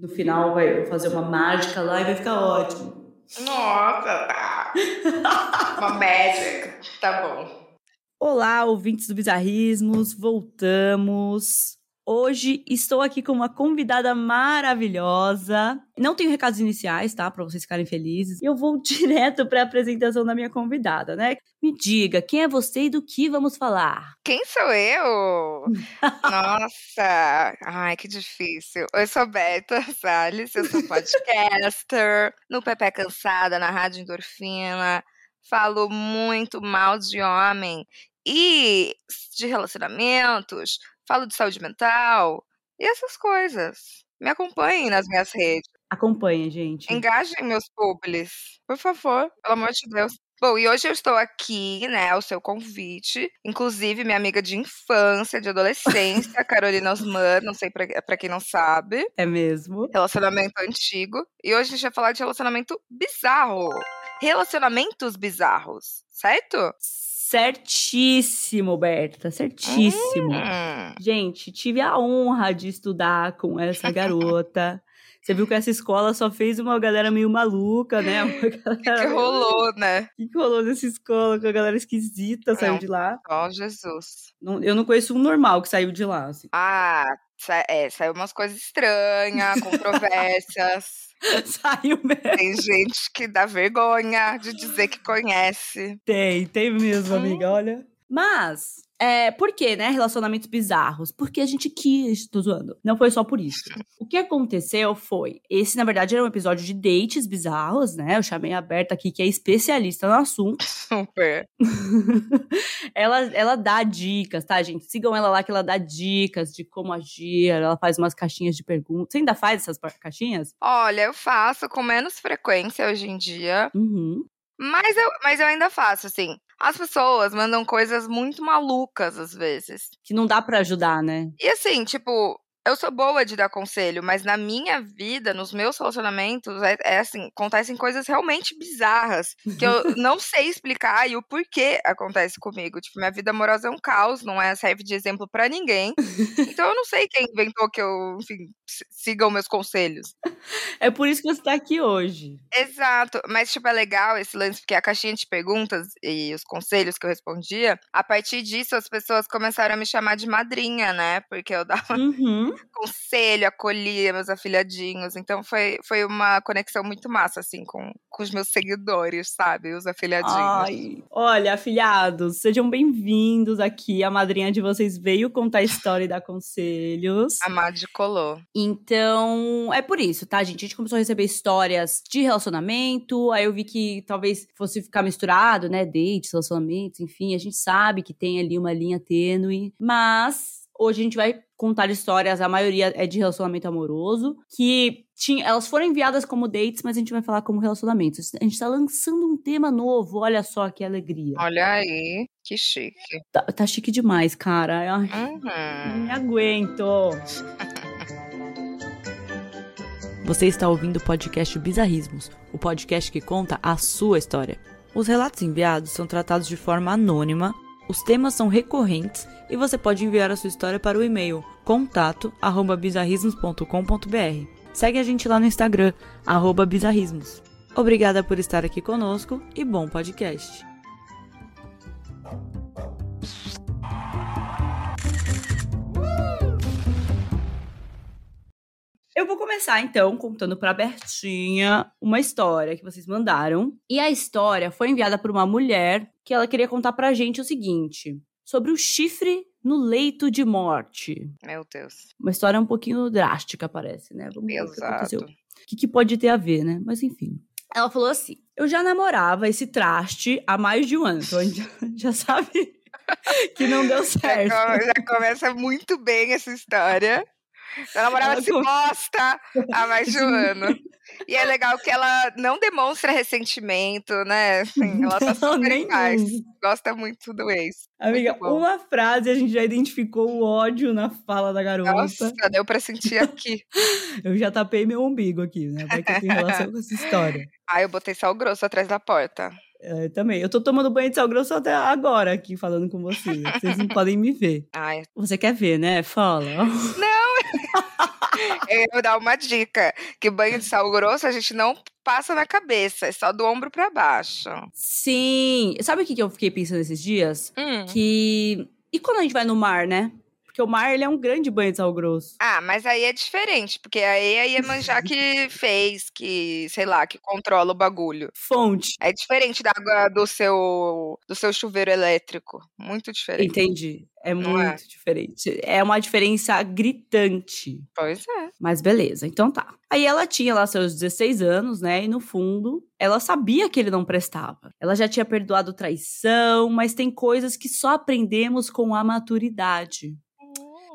No final vai fazer uma mágica lá e vai ficar ótimo. Nossa, tá. uma magic. Tá bom. Olá, ouvintes do Bizarrismos, voltamos. Hoje estou aqui com uma convidada maravilhosa. Não tenho recados iniciais, tá? Para vocês ficarem felizes. Eu vou direto para a apresentação da minha convidada, né? Me diga, quem é você e do que vamos falar? Quem sou eu? Nossa, ai, que difícil. Eu sou Beta Salles, eu sou podcaster, no Pepe Cansada, na Rádio Endorfina. Falo muito mal de homem e de relacionamentos falo de saúde mental e essas coisas. Me acompanhem nas minhas redes. Acompanhem, gente. Engajem meus publis, por favor, pelo amor de Deus. Bom, e hoje eu estou aqui, né, ao seu convite. Inclusive, minha amiga de infância, de adolescência, Carolina Osman, não sei pra, pra quem não sabe. É mesmo. Relacionamento antigo. E hoje a gente vai falar de relacionamento bizarro. Relacionamentos bizarros, certo? Certíssimo, Berta, certíssimo. Hum. Gente, tive a honra de estudar com essa garota. Você viu que essa escola só fez uma galera meio maluca, né? O que, que rolou, né? O que, que rolou nessa escola? Que a galera esquisita saiu Não. de lá. Ó, Jesus. Não- eu não conheço um normal que saiu de lá. assim. Ah, sa é, saiu umas coisas estranhas, controvérsias. saiu mesmo. Tem gente que dá vergonha de dizer que conhece. Tem, tem mesmo, amiga, olha. Mas, é, por que, né? Relacionamentos bizarros? Porque a gente quis, tô zoando. Não foi só por isso. O que aconteceu foi. Esse, na verdade, era um episódio de dates bizarros, né? Eu chamei a Berta aqui, que é especialista no assunto. Super. ela, ela dá dicas, tá, gente? Sigam ela lá que ela dá dicas de como agir. Ela faz umas caixinhas de perguntas. Você ainda faz essas caixinhas? Olha, eu faço com menos frequência hoje em dia, Uhum. mas eu, mas eu ainda faço, assim. As pessoas mandam coisas muito malucas às vezes. Que não dá pra ajudar, né? E assim, tipo, eu sou boa de dar conselho, mas na minha vida, nos meus relacionamentos, é, é assim, acontecem coisas realmente bizarras que eu não sei explicar e o porquê acontece comigo. Tipo, minha vida amorosa é um caos, não é serve de exemplo pra ninguém. Então eu não sei quem inventou que eu, enfim, sigam meus conselhos. É por isso que você tá aqui hoje. Exato, mas tipo, é legal esse lance, porque a caixinha de perguntas e os conselhos que eu respondia, a partir disso as pessoas começaram a me chamar de madrinha, né? Porque eu dava Uhum. Conselho, acolhia meus afilhadinhos. Então foi, foi uma conexão muito massa, assim, com, com os meus seguidores, sabe? Os afilhadinhos. Ai, olha, afilhados, sejam bem-vindos aqui. A madrinha de vocês veio contar a história e dar conselhos. A Madi colou. Então, é por isso, tá, gente? A gente começou a receber histórias de relacionamento. Aí eu vi que talvez fosse ficar misturado, né? Dates, relacionamentos, enfim. A gente sabe que tem ali uma linha tênue. Mas hoje a gente vai contar histórias, a maioria é de relacionamento amoroso, que tinha, elas foram enviadas como dates, mas a gente vai falar como relacionamentos. A gente tá lançando um tema novo, olha só que alegria. Olha aí, que chique. Tá, tá chique demais, cara. Ai, não Uhum. me aguento. Você está ouvindo o podcast Bizarrismos, o podcast que conta a sua história. Os relatos enviados são tratados de forma anônima, os temas são recorrentes e você pode enviar a sua história para o e-mail contato@bizarrismos.com.br. Segue a gente lá no Instagram bizarrismos. Obrigada por estar aqui conosco e bom podcast. Eu vou começar então contando para Bertinha uma história que vocês mandaram. E a história foi enviada por uma mulher que ela queria contar pra gente o seguinte: sobre o chifre no leito de morte. Meu Deus. Uma história um pouquinho drástica, parece, né? Vamos ver o que aconteceu. O que, que pode ter a ver, né? Mas enfim. Ela falou assim: Eu já namorava esse traste há mais de um ano. Então a gente já, já sabe que não deu Já, certo. co- já começa muito bem essa história. Ela esse come- bosta há mais de um ano. E é legal que ela não demonstra ressentimento, né? Assim, ela tá Não, super nenhum. em paz. Gosta muito do ex. Amiga, uma frase a gente já identificou o ódio na fala da garota. Nossa, deu pra sentir aqui. Eu já tapei meu umbigo aqui, né? Vai que tem relação com essa história. Ah, eu botei sal grosso atrás da porta. É, também. Eu tô tomando banho de sal grosso até agora aqui falando com vocês. Vocês não podem me ver. Ai, Você quer ver, né? Fala. não! Eu vou dar uma dica: que banho de sal grosso a gente não passa na cabeça, é só do ombro pra baixo. Sim. Sabe o que que eu fiquei pensando esses dias? Hum. Que. E quando a gente vai no mar, né? Porque o mar, ele é um grande banho de sal grosso. Ah, mas aí é diferente, porque aí é manjar que fez, que, sei lá, que controla o bagulho. Fonte. É diferente da água do seu, do seu chuveiro elétrico. Muito diferente. Entendi. É Não muito é? diferente. É uma diferença gritante. Pois é. Mas beleza, então tá. Aí ela tinha lá seus 16 anos, né? E no fundo, ela sabia que ele não prestava. Ela já tinha perdoado traição, mas tem coisas que só aprendemos com a maturidade.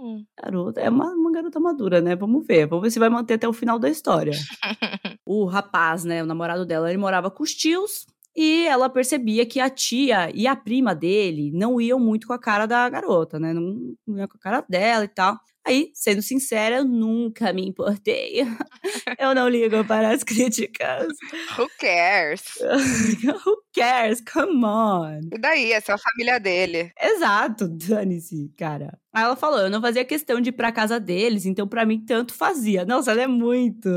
Hum. Garota, é uma, uma garota madura, né? Vamos ver. Vamos ver se vai manter até o final da história. o rapaz, né? O namorado dela, ele morava com os tios. E ela percebia que a tia e a prima dele não iam muito com a cara da garota, né? Não, não ia com a cara dela e tal. Aí, sendo sincera, eu nunca me importei. eu não ligo para as críticas. Who cares? Who cares? Come on. E daí? Essa é a família dele. Exato, dane-se, cara. Aí ela falou, eu não fazia questão de ir pra casa deles, então pra mim tanto fazia. Nossa, ela é muito.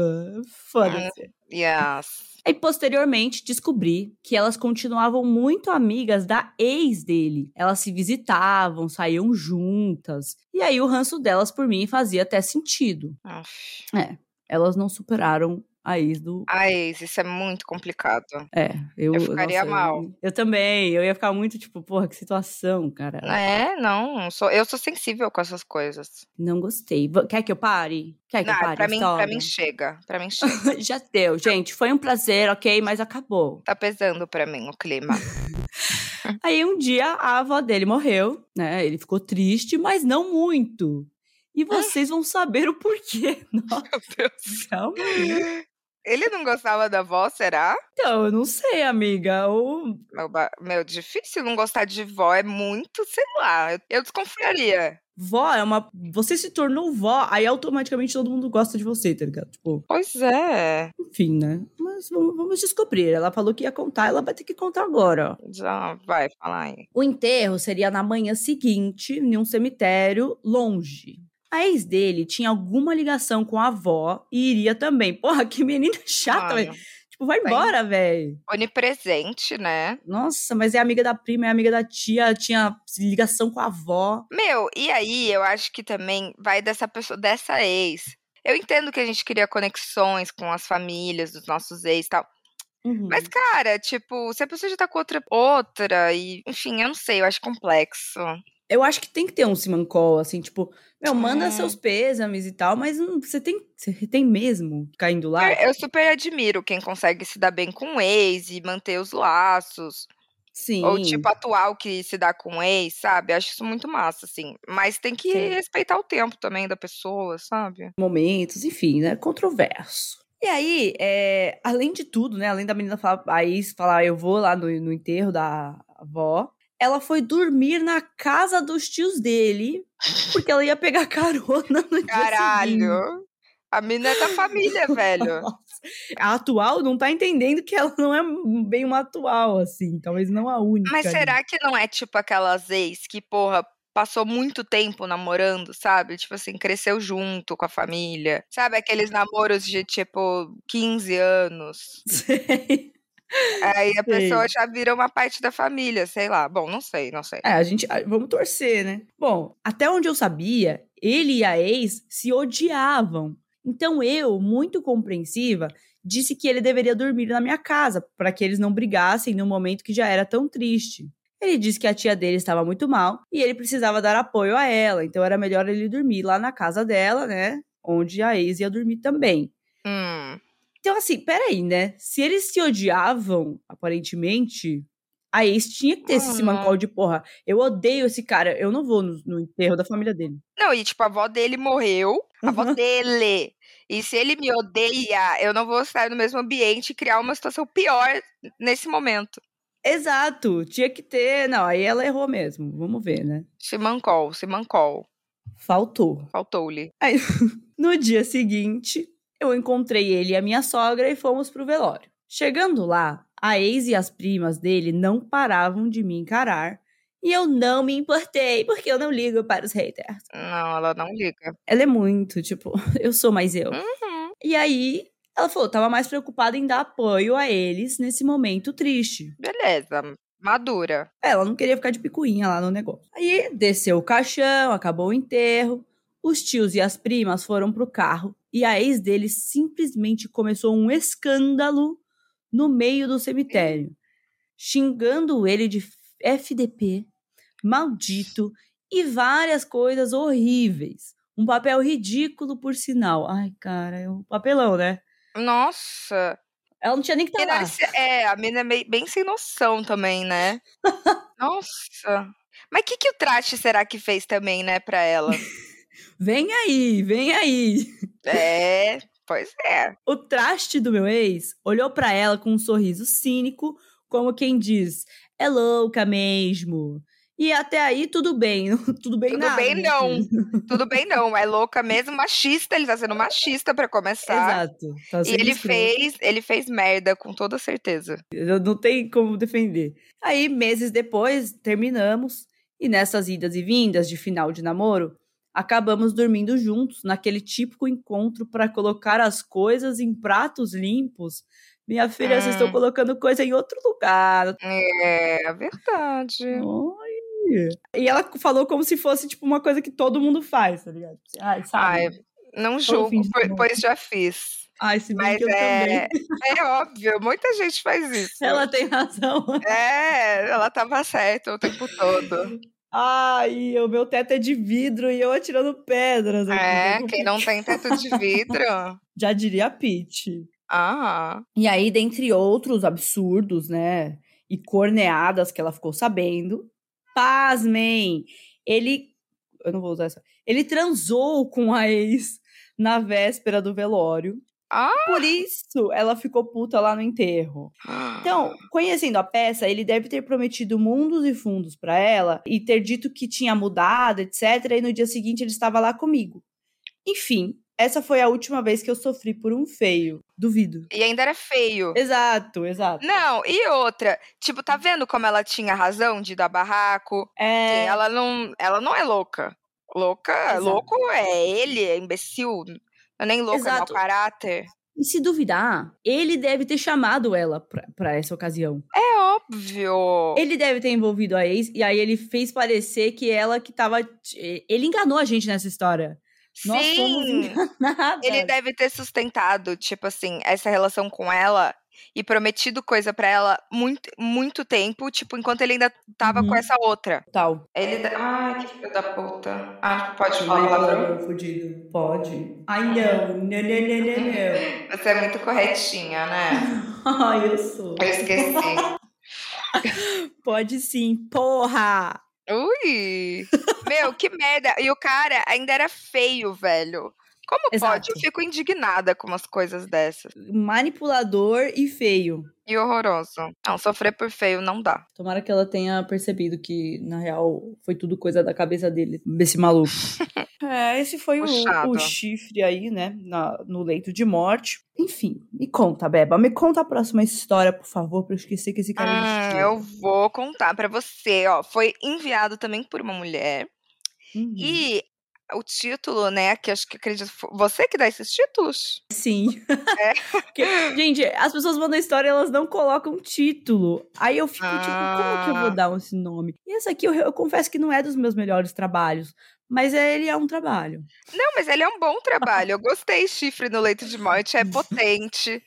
Foda-se. Yes. Aí, posteriormente, descobri que elas continuavam muito amigas da ex dele. Elas se visitavam, saíam juntas. E aí, o ranço delas por mim fazia até sentido. Aff. É, elas não superaram a ex do. Ai, isso é muito complicado. É, eu. Eu ficaria nossa, mal. Eu, eu também. Eu ia ficar muito tipo, porra, que situação, cara. É, não. Sou, eu sou sensível com essas coisas. Não gostei. Quer que eu pare? Quer que eu Não, pare? pra a mim, pra mim chega. Pra mim chega. Já deu, gente. Foi um prazer, ok? Mas acabou. tá pesando pra mim o clima. Aí um dia a avó dele morreu, né? Ele ficou triste, mas não muito. E vocês vão saber o porquê. Nossa, Meu Deus. calma aí. Ele não gostava da avó, será? Então, eu não sei, amiga. Ou Meu, meu, difícil não gostar de vó. É muito, sei lá. Eu, eu desconfiaria. vó é uma. Você se tornou vó, aí automaticamente todo mundo gosta de você, tá ligado? Tipo, Pois é. enfim, né? Mas vamos, vamos descobrir. Ela falou que ia contar, ela vai ter que contar agora. ó. Já vai, falar aí. O enterro seria na manhã seguinte, em um cemitério longe. A ex dele tinha alguma ligação com a avó e iria também. Porra, que menina chata, velho. Tipo, vai embora, velho. onipresente, né? Nossa, mas é amiga da prima, é amiga da tia, tinha ligação com a avó. Meu, e aí eu acho que também vai dessa pessoa, dessa ex. Eu entendo que a gente cria conexões com as famílias dos nossos ex e tal. Uhum. Mas, cara, tipo, se a pessoa já tá com outra, outra, e, enfim, eu não sei, eu acho complexo. Eu acho que tem que ter um simancol, assim, tipo, meu, manda É. seus pêsames e tal, mas não- você tem, você tem mesmo caindo lá? Eu super admiro quem consegue se dar bem com o ex e manter os laços. Sim. Ou, tipo, atual que se dá com o ex, sabe? Acho isso muito massa, assim. Mas tem que Sim. respeitar o tempo também da pessoa, sabe? momentos, enfim, né? Controverso. E aí, é, além de tudo, né? Além da menina falar, a ex falar, eu vou lá no, no enterro da avó, ela foi dormir na casa dos tios dele, porque ela ia pegar carona no dia seguinte. Caralho! A mina é da família, velho. A atual não tá entendendo que ela não é bem uma atual, assim. Talvez não a única. Mas ali. será que não é tipo aquelas ex que, porra, passou muito tempo namorando, sabe? Tipo assim, cresceu junto com a família. Sabe aqueles namoros de tipo 15 anos? Sei. Aí a pessoa já vira uma parte da família, sei lá. Bom, não sei, não sei. É, a gente. Vamos torcer, né? Bom, até onde eu sabia, ele e a ex se odiavam. Então eu, muito compreensiva, disse que ele deveria dormir na minha casa, para que eles não brigassem no momento que já era tão triste. Ele disse que a tia dele estava muito mal e ele precisava dar apoio a ela, então era melhor ele dormir lá na casa dela, né? Onde a ex ia dormir também. Hum, Então, assim, peraí, né? Se eles se odiavam, aparentemente, a ex tinha que ter esse Uhum. simancol de porra. Eu odeio esse cara, eu não vou no, no enterro da família dele. Não, e tipo, a avó dele morreu. A avó dele. E se ele me odeia, eu não vou estar no mesmo ambiente e criar uma situação pior nesse momento. Exato, tinha que ter. Não, aí ela errou mesmo. Vamos ver, né? Simancol, Simancol. Faltou. Faltou-lhe. Aí, no dia seguinte, eu encontrei ele e a minha sogra e fomos pro velório. Chegando lá, a ex e as primas dele não paravam de me encarar E eu não me importei, porque eu não ligo para os haters. Não, ela não liga. Ela é muito, tipo, eu sou mais eu. Uhum. E aí, ela falou, tava mais preocupada em dar apoio a eles nesse momento triste. Beleza, madura. Ela não queria ficar de picuinha lá no negócio. Aí desceu o caixão, acabou o enterro. Os tios e as primas foram pro carro e a ex dele simplesmente começou um escândalo no meio do cemitério, xingando ele de FDP, maldito e várias coisas horríveis. Um papel ridículo, por sinal. Ai, cara, é um papelão, né? Nossa. Ela não tinha nem que estar E lá. é, a menina é meio- bem sem noção também, né? Nossa. Mas o que, que o traste será que fez também, né, pra ela? Vem aí, vem aí. É, pois é. O traste do meu ex olhou pra ela com um sorriso cínico, como quem diz: é louca mesmo. E até aí tudo bem, tudo bem Tudo nada, bem meu não. filho. Tudo bem, não. É louca mesmo, machista. Ele tá sendo machista pra começar. Exato. Tá E ele escroto. fez, ele fez merda, com toda certeza. Eu não tem como defender. Aí, meses depois, terminamos. E nessas idas e vindas de final de namoro, acabamos dormindo juntos naquele típico encontro para colocar as coisas em pratos limpos. Minha filha, vocês estão Hum. colocando coisa em outro lugar. É, verdade. Ai. E ela falou como se fosse, tipo, uma coisa que todo mundo faz, tá ligado? Ai, sabe? Ai, Não julgo, pois já fiz. Ai, se bem Mas que é, também. é óbvio, muita gente faz isso. Ela tem razão. É, ela tava certa o tempo todo. Ai, o meu teto é de vidro e eu atirando pedras. É, tá quem não tem teto de vidro. Já diria a Pete. Ah, E aí, dentre outros absurdos, né? E corneadas que ela ficou sabendo, pasmem, ele. Eu não vou usar essa. Ele transou com a ex na véspera do velório. Ah! Por isso, ela ficou puta lá no enterro. Então, conhecendo a peça, ele deve ter prometido mundos e fundos pra ela e ter dito que tinha mudado, etc. E no dia seguinte ele estava lá comigo. Enfim, essa foi a última vez que eu sofri por um feio. Duvido. e ainda era feio. Exato, exato. Não, e outra, tipo, tá vendo como ela tinha razão de dar barraco? É, Ela não, ela não é louca. Louca, Exato. louco é ele, é imbecil. Não é nem louco, é mau Exato. caráter. E se duvidar, ele deve ter chamado ela pra, pra essa ocasião. É óbvio. Ele deve ter envolvido a ex, e aí ele fez parecer que ela que tava. Ele enganou a gente nessa história. Nós Sim, enganadas. ele deve ter sustentado, tipo assim, essa relação com ela e prometido coisa pra ela muito, muito tempo, tipo, enquanto ele ainda tava com Uhum. essa outra. Tal. Ele. Ai, que filho da puta. Ah, pode Manipulador fudido. Pode. Ai, não. Não, não, não, não, não. Você é muito corretinha, né? Ai, eu sou. Eu esqueci. Pode sim. Porra! Ui! Meu, que merda. E o cara ainda era feio, velho. Como pode? Exato. Eu fico indignada com umas coisas dessas. Manipulador e feio. E horroroso. Não, sofrer por feio não dá. Tomara que ela tenha percebido que, na real, foi tudo coisa da cabeça dele, desse maluco. é, esse foi o, o chifre aí, né? na- no leito de morte. Enfim, me conta, Beba. Me conta a próxima história, por favor, pra eu esquecer que esse cara Hum, existiu. eu vou contar pra você, ó. Foi enviado também por uma mulher. Uhum. E o título, né? Que acho que acredito. Você que dá esses títulos? Sim. É. Porque, gente, as pessoas mandam história elas não colocam título. Aí eu fico tipo, como que eu vou Ah. dar esse nome? E esse aqui eu, eu confesso que não é dos meus melhores trabalhos. Mas ele é um trabalho. Não, mas ele é um bom trabalho. Eu gostei. Chifre no leito de morte é potente.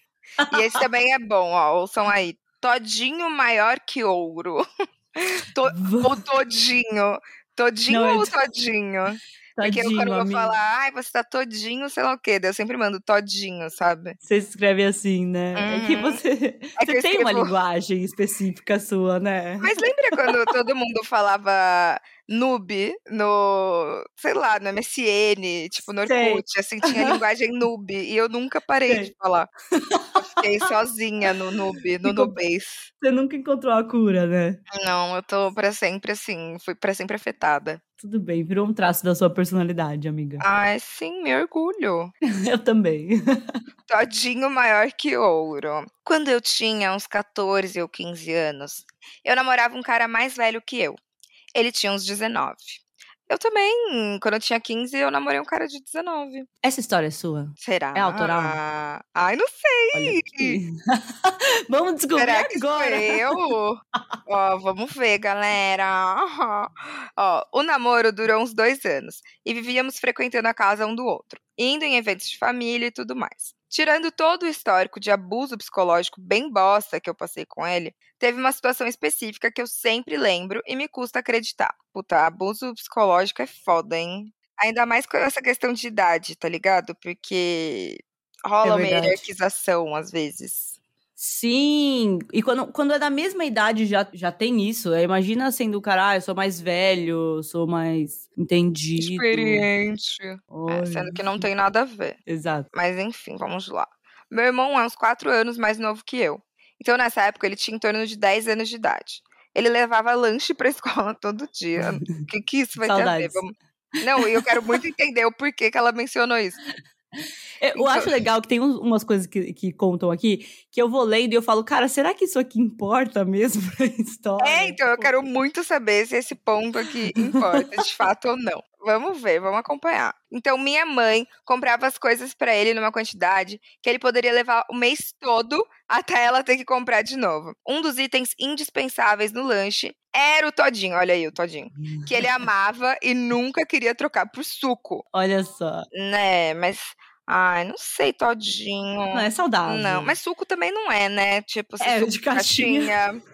E esse também é bom, ó. Ouçam aí. Todinho maior que ouro. Ou todinho. Todinho Não, é ou t- todinho? Porque eu, Tadinho, quando eu vou amigo. falar, ai, você tá todinho, sei lá o quê. Eu sempre mando todinho, sabe? Você escreve assim, né? É que Uhum. você, É que você eu tem uma escrevo- linguagem específica sua, né? Mas lembra quando todo mundo falava noob no, sei lá, no MSN, tipo no Sei. Orkut, assim, tinha linguagem noob, e eu nunca parei Sei. de falar. Eu fiquei sozinha no noob, no nubês. Você nunca encontrou a cura, né? Não, eu tô pra sempre assim, fui pra sempre afetada. Tudo bem, virou um traço da sua personalidade, amiga. Ai, sim, me orgulho. Eu também. Todinho maior que ouro. Quando eu tinha uns 14 ou 15 anos, eu namorava um cara mais velho que eu. Ele tinha uns 19. Eu também, quando eu tinha 15, eu namorei um cara de 19. Essa história é sua? Será? É autoral? Ai, não sei. Vamos descobrir Será que agora. eu? Ó, vamos ver, galera. Ó, o namoro durou uns dois anos e vivíamos frequentando a casa um do outro, indo em eventos de família e tudo mais. Tirando todo o histórico de abuso psicológico bem bosta que eu passei com ele, teve uma situação específica que eu sempre lembro e me custa acreditar. Puta, abuso psicológico é foda, hein? Ainda mais com essa questão de idade, tá ligado? Porque rola É uma hierarquização às vezes. Sim, e quando, quando é da mesma idade já, já tem isso. Aí Imagina sendo o cara, ah, eu sou mais velho, sou mais entendido. Experiente. É, sendo que não tem nada a ver. Exato. Mas enfim, vamos lá. Meu irmão é uns 4 anos mais novo que eu. Então, nessa época, ele tinha em torno de 10 anos de idade. Ele levava lanche pra escola todo dia. O que, que isso vai ter a ver? Vamos... Não, e eu quero muito entender o porquê que ela mencionou isso. Eu, Então- acho legal que tem umas coisas que, que contam aqui que eu vou lendo e eu falo, cara, será que isso aqui importa mesmo pra história? É, então eu quero muito saber se esse ponto aqui importa de fato ou não. Vamos ver, vamos acompanhar. Então, minha mãe comprava as coisas pra ele numa quantidade que ele poderia levar o mês todo até ela ter que comprar de novo. Um dos itens indispensáveis no lanche era o todinho, olha aí o todinho, que ele amava e nunca queria trocar por suco, Olha só. né? Mas ai, não sei todinho. Não, é saudável. Não, mas suco também não é, né? Tipo, É, de caixinha. É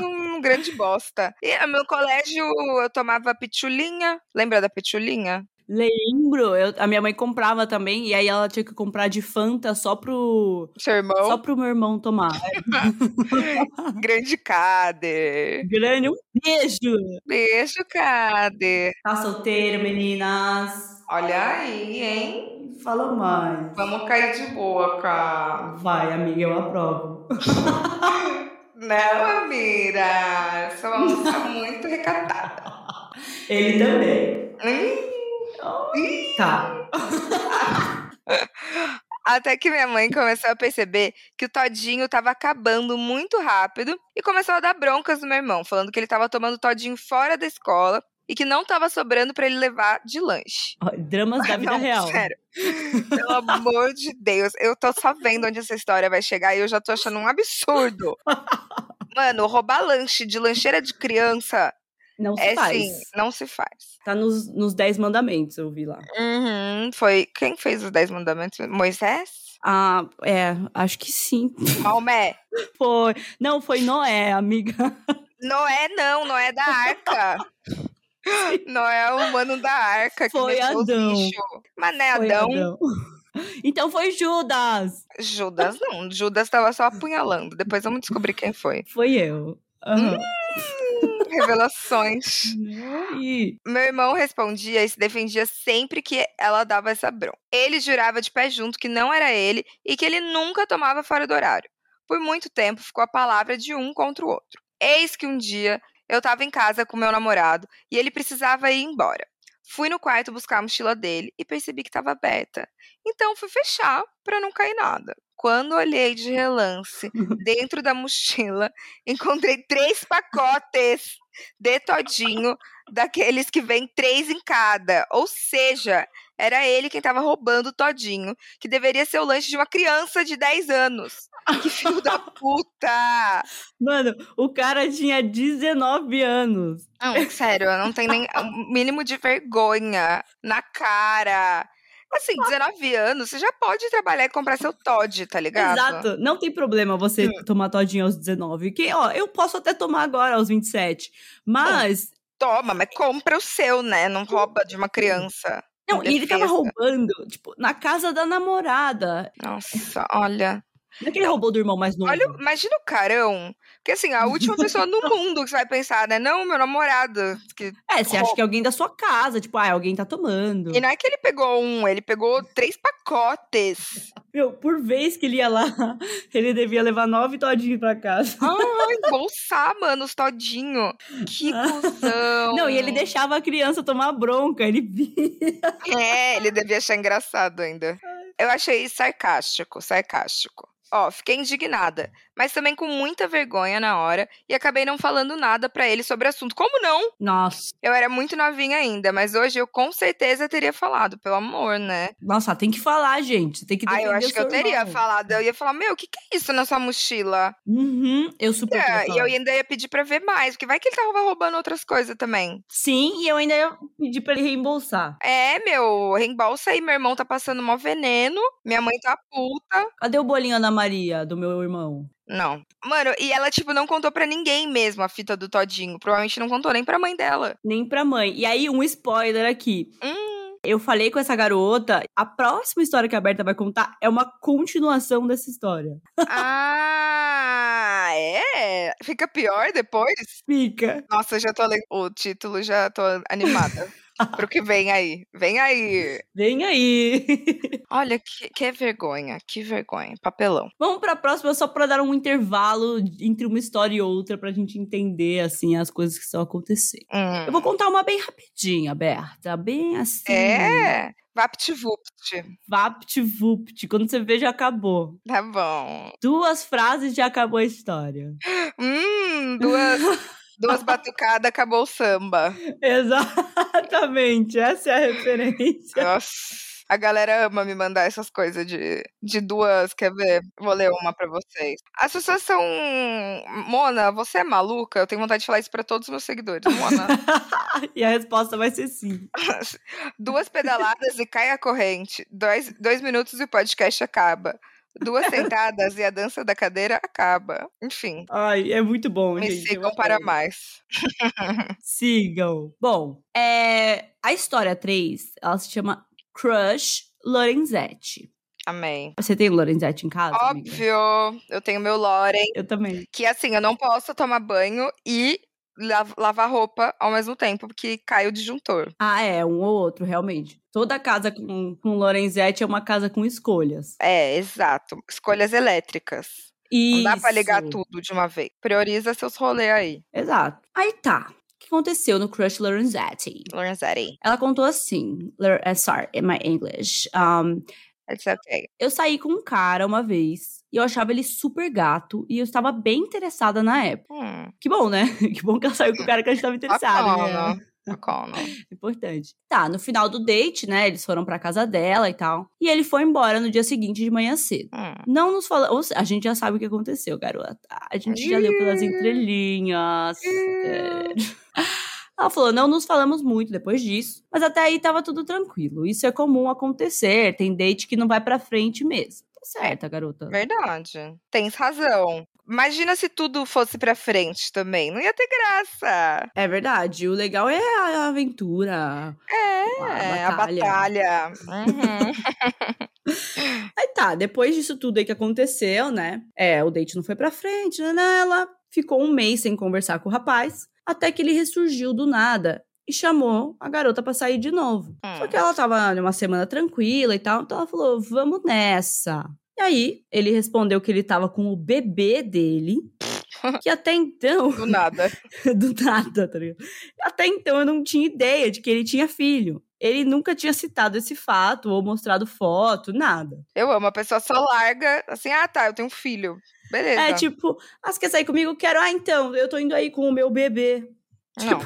um grande bosta. E no meu colégio eu tomava pitulinha. Lembra da pitulinha? Lembro, eu- a minha mãe comprava também, e aí ela tinha que comprar de Fanta só pro, Seu irmão? só pro meu irmão tomar. Grande Cader. Grande, um beijo! Beijo, Cader. Tá solteiro, meninas? Olha aí, hein? Fala mais. Vamos cair de boca. Vai, amiga, eu aprovo. Não, Amira. Sou uma moça muito recatada. Ele também. Hum. Tá. Até que minha mãe começou a perceber que o todinho tava acabando muito rápido e começou a dar broncas no meu irmão, falando que ele tava tomando todinho fora da escola e que não tava sobrando pra ele levar de lanche. Dramas da vida Não, real. Sério. Pelo amor de Deus. Eu tô só vendo onde essa história vai chegar e eu já tô achando um absurdo. Mano, roubar lanche de lancheira de criança Não se é faz. sim, não se faz. Tá nos, nos 10 mandamentos, eu vi lá. Uhum, foi. Quem fez os Dez Mandamentos? Moisés? Ah, é, acho que sim. Maomé? Foi. Não, foi Noé, amiga. Noé não, Noé da arca. Noé é o mano da arca que Foi Adão. Mas não é Adão. Adão. Então foi Judas. Judas não. Judas tava só apunhalando. Depois vamos descobrir quem foi. Foi eu. Aham. Hum, revelações. Meu irmão respondia e se defendia sempre que ela dava essa bronca. Ele jurava de pé junto que não era ele e que ele nunca tomava fora do horário. Por muito tempo ficou a palavra de um contra o outro. Eis que um dia eu estava em casa com meu namorado e ele precisava ir embora. Fui no quarto buscar a mochila dele e percebi que estava aberta. Então fui fechar para não cair nada. Quando olhei de relance dentro da mochila, encontrei três pacotes de todinho daqueles que vem três em cada. Ou seja, era ele quem estava roubando o todinho, que deveria ser o lanche de uma criança de 10 anos. Que filho da puta! Mano, o cara tinha 19 anos. Não, sério, não tem nem o mínimo de vergonha na cara. Assim, 19 anos, você já pode trabalhar e comprar seu Todd, tá ligado? Exato. Não tem problema você Hum. tomar todinho aos 19. Que, ó, eu posso até tomar agora aos 27. Mas. Toma, mas compra o seu, né? Não rouba de uma criança. Não, e ele tava roubando, tipo, na casa da namorada. Nossa, olha. Não é que ele roubou do irmão mais novo. Olha, imagina o carão. Porque assim, a última pessoa no mundo que você vai pensar, né? Não, meu namorado. Que... É, você acha que é alguém da sua casa, tipo, ah, alguém tá tomando. E não é que ele pegou um, ele pegou três pacotes. Meu, por vez que ele ia lá, ele devia levar nove todinhos pra casa. Ai, embolsar, mano, os todinho. Que cuzão. Não, e ele deixava a criança tomar bronca, ele via. É, ele devia achar engraçado ainda. Eu achei sarcástico, sarcástico. Ó, fiquei indignada, mas também com muita vergonha na hora e acabei não falando nada pra ele sobre o assunto. Como não? Nossa. Eu era muito novinha ainda, mas hoje eu com certeza teria falado, pelo amor, né? Nossa, tem que falar, gente. Tem que Ah, eu acho que eu seu teria irmão. falado. Eu ia falar, meu, o que, que é isso na sua mochila? Uhum, eu super É, e eu ainda ia pedir pra ver mais, porque vai que ele tava roubando outras coisas também. Sim, e eu ainda ia pedir pra ele reembolsar. É, meu, reembolsa aí, meu irmão tá passando mó veneno, minha mãe tá puta. Cadê o bolinho Ana Maria, do meu irmão? Não. Mano, e ela, tipo, não contou pra ninguém mesmo a fita do Todinho. Provavelmente não contou nem pra mãe dela. Nem pra mãe. E aí, um spoiler aqui. Hum, Eu falei com essa garota, a próxima história que a Berta vai contar é uma continuação dessa história. ah, é? Fica pior depois? Fica. Nossa, já tô lendo o título, já tô animada. Pro que vem aí. Vem aí. Vem aí. Olha, que, que vergonha, que vergonha. Papelão. Vamos pra próxima só pra dar um intervalo entre uma história e outra pra gente entender, assim, as coisas que estão acontecendo. Hum. Eu vou contar uma bem rapidinha, Berta. Bem assim. É, VaptVupt. Vapt-vupt. Quando você vê, já acabou. Tá bom. Duas frases já acabou a história. Hum, duas, duas batucadas, acabou o samba. Exatamente. Essa é a referência. Nossa. A galera ama me mandar essas coisas de, de duas. Quer ver? Vou ler uma pra vocês. As pessoas são. Mona, você é maluca? Eu tenho vontade de falar isso pra todos os meus seguidores. Mona, e a resposta vai ser sim. duas pedaladas e cai a corrente. Dois, dois minutos e o podcast acaba. Duas sentadas e a dança da cadeira acaba. Enfim, Ai, é muito bom, me gente. sigam para mais. Sigam. Bom, é... a história 3, ela se chama Crush Lorenzetti. Amém. Você tem o Lorenzetti em casa? amiga? Óbvio, eu tenho meu Loren. Eu também. Que assim, eu não posso tomar banho e lavar roupa ao mesmo tempo, porque cai o disjuntor. Ah, é, um ou outro, realmente. Toda casa com, com Lorenzetti é uma casa com escolhas. É, exato. Escolhas elétricas. Isso. Não dá pra ligar tudo de uma vez. Prioriza seus rolês aí, Exato. Aí tá. O que aconteceu no Crush Lorenzetti? Lorenzetti. Ela contou assim, eh, sorry, in my English. Um, It's okay. eu saí com um cara uma vez e eu achava ele super gato e eu estava bem interessada na época. Hum, Que bom, né? Que bom que ela saiu com o cara que a gente estava interessada. né? bacana. Bacana. Importante. Tá, no final do date, né? Eles foram pra casa dela e tal. E ele foi embora no dia seguinte de manhã cedo. Hum. Não nos falou. A gente já sabe o que aconteceu, garota. A gente já leu pelas entrelinhas. É. Ela falou: não nos falamos muito depois disso, mas até aí tava tudo tranquilo. Isso é comum acontecer. Tem date que não vai pra frente mesmo. Tá certa, garota. Verdade. Tens razão. Imagina se tudo fosse pra frente também. Não ia ter graça. É verdade. O legal é a aventura. É, a a batalha. Uhum. Aí tá, depois disso tudo aí que aconteceu, né? É, o date não foi pra frente, né? né, Ela ficou um mês sem conversar com o rapaz, até que ele ressurgiu do nada e chamou a garota pra sair de novo. Hum. Só que ela tava numa semana tranquila e tal, então ela falou: vamos nessa. E aí, ele respondeu que ele tava com o bebê dele, que até então, Do nada. do nada, tá ligado? Até então eu não tinha ideia de que ele tinha filho. Ele nunca tinha citado esse fato ou mostrado foto, nada. Eu amo. A pessoa só larga assim, ah tá, eu tenho um filho. Beleza. É tipo, ah, você quer sair comigo? Quero. Ah, então, eu tô indo aí com o meu bebê. Não.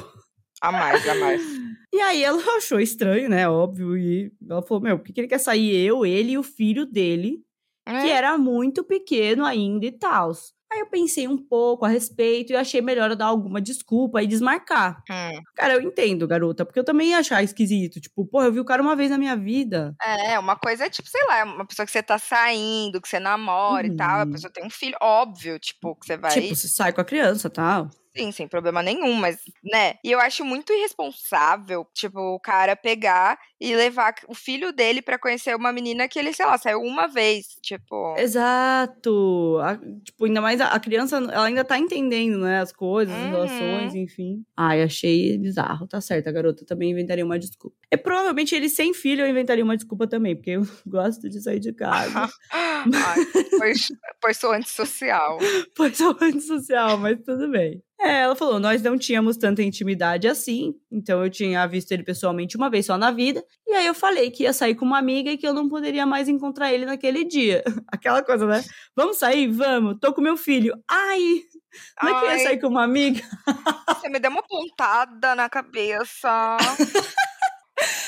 A mais, a mais. E aí ela achou estranho, né? Óbvio. E ela falou: Meu, por que que ele quer sair? Eu, ele e o filho dele, que É. era muito pequeno ainda e tal. Aí eu pensei um pouco a respeito e achei melhor eu dar alguma desculpa e desmarcar. Hum. Cara, eu entendo, garota, porque eu também ia achar esquisito. Tipo, pô, eu vi o cara uma vez na minha vida. É, uma coisa é tipo, sei lá, uma pessoa que você tá saindo, que você namora e tal, a Uhum. pessoa tem um filho, óbvio, tipo, que você vai. Tipo, você sai com a criança e tal. Sim, sem problema nenhum, mas, né? E eu acho muito irresponsável, tipo, o cara pegar e levar o filho dele pra conhecer uma menina que ele, sei lá, saiu uma vez, tipo. Exato. A- tipo, ainda mais a, a criança, ela ainda tá entendendo, né? As coisas, as Uhum. relações, enfim. Ai, achei bizarro. Tá certo, a garota também inventaria uma desculpa. E provavelmente ele sem filho eu inventaria uma desculpa também, porque eu gosto de sair de casa. Ai, pois, pois sou antissocial. Pois sou antissocial, mas tudo bem. É, ela falou, nós não tínhamos tanta intimidade assim, então eu tinha visto ele pessoalmente uma vez só na vida, e aí eu falei que ia sair com uma amiga e que eu não poderia mais encontrar ele naquele dia. Aquela coisa, né? Vamos sair? Vamos. Tô com meu filho. Ai, não é que eu ia sair com uma amiga? Você me deu uma pontada na cabeça.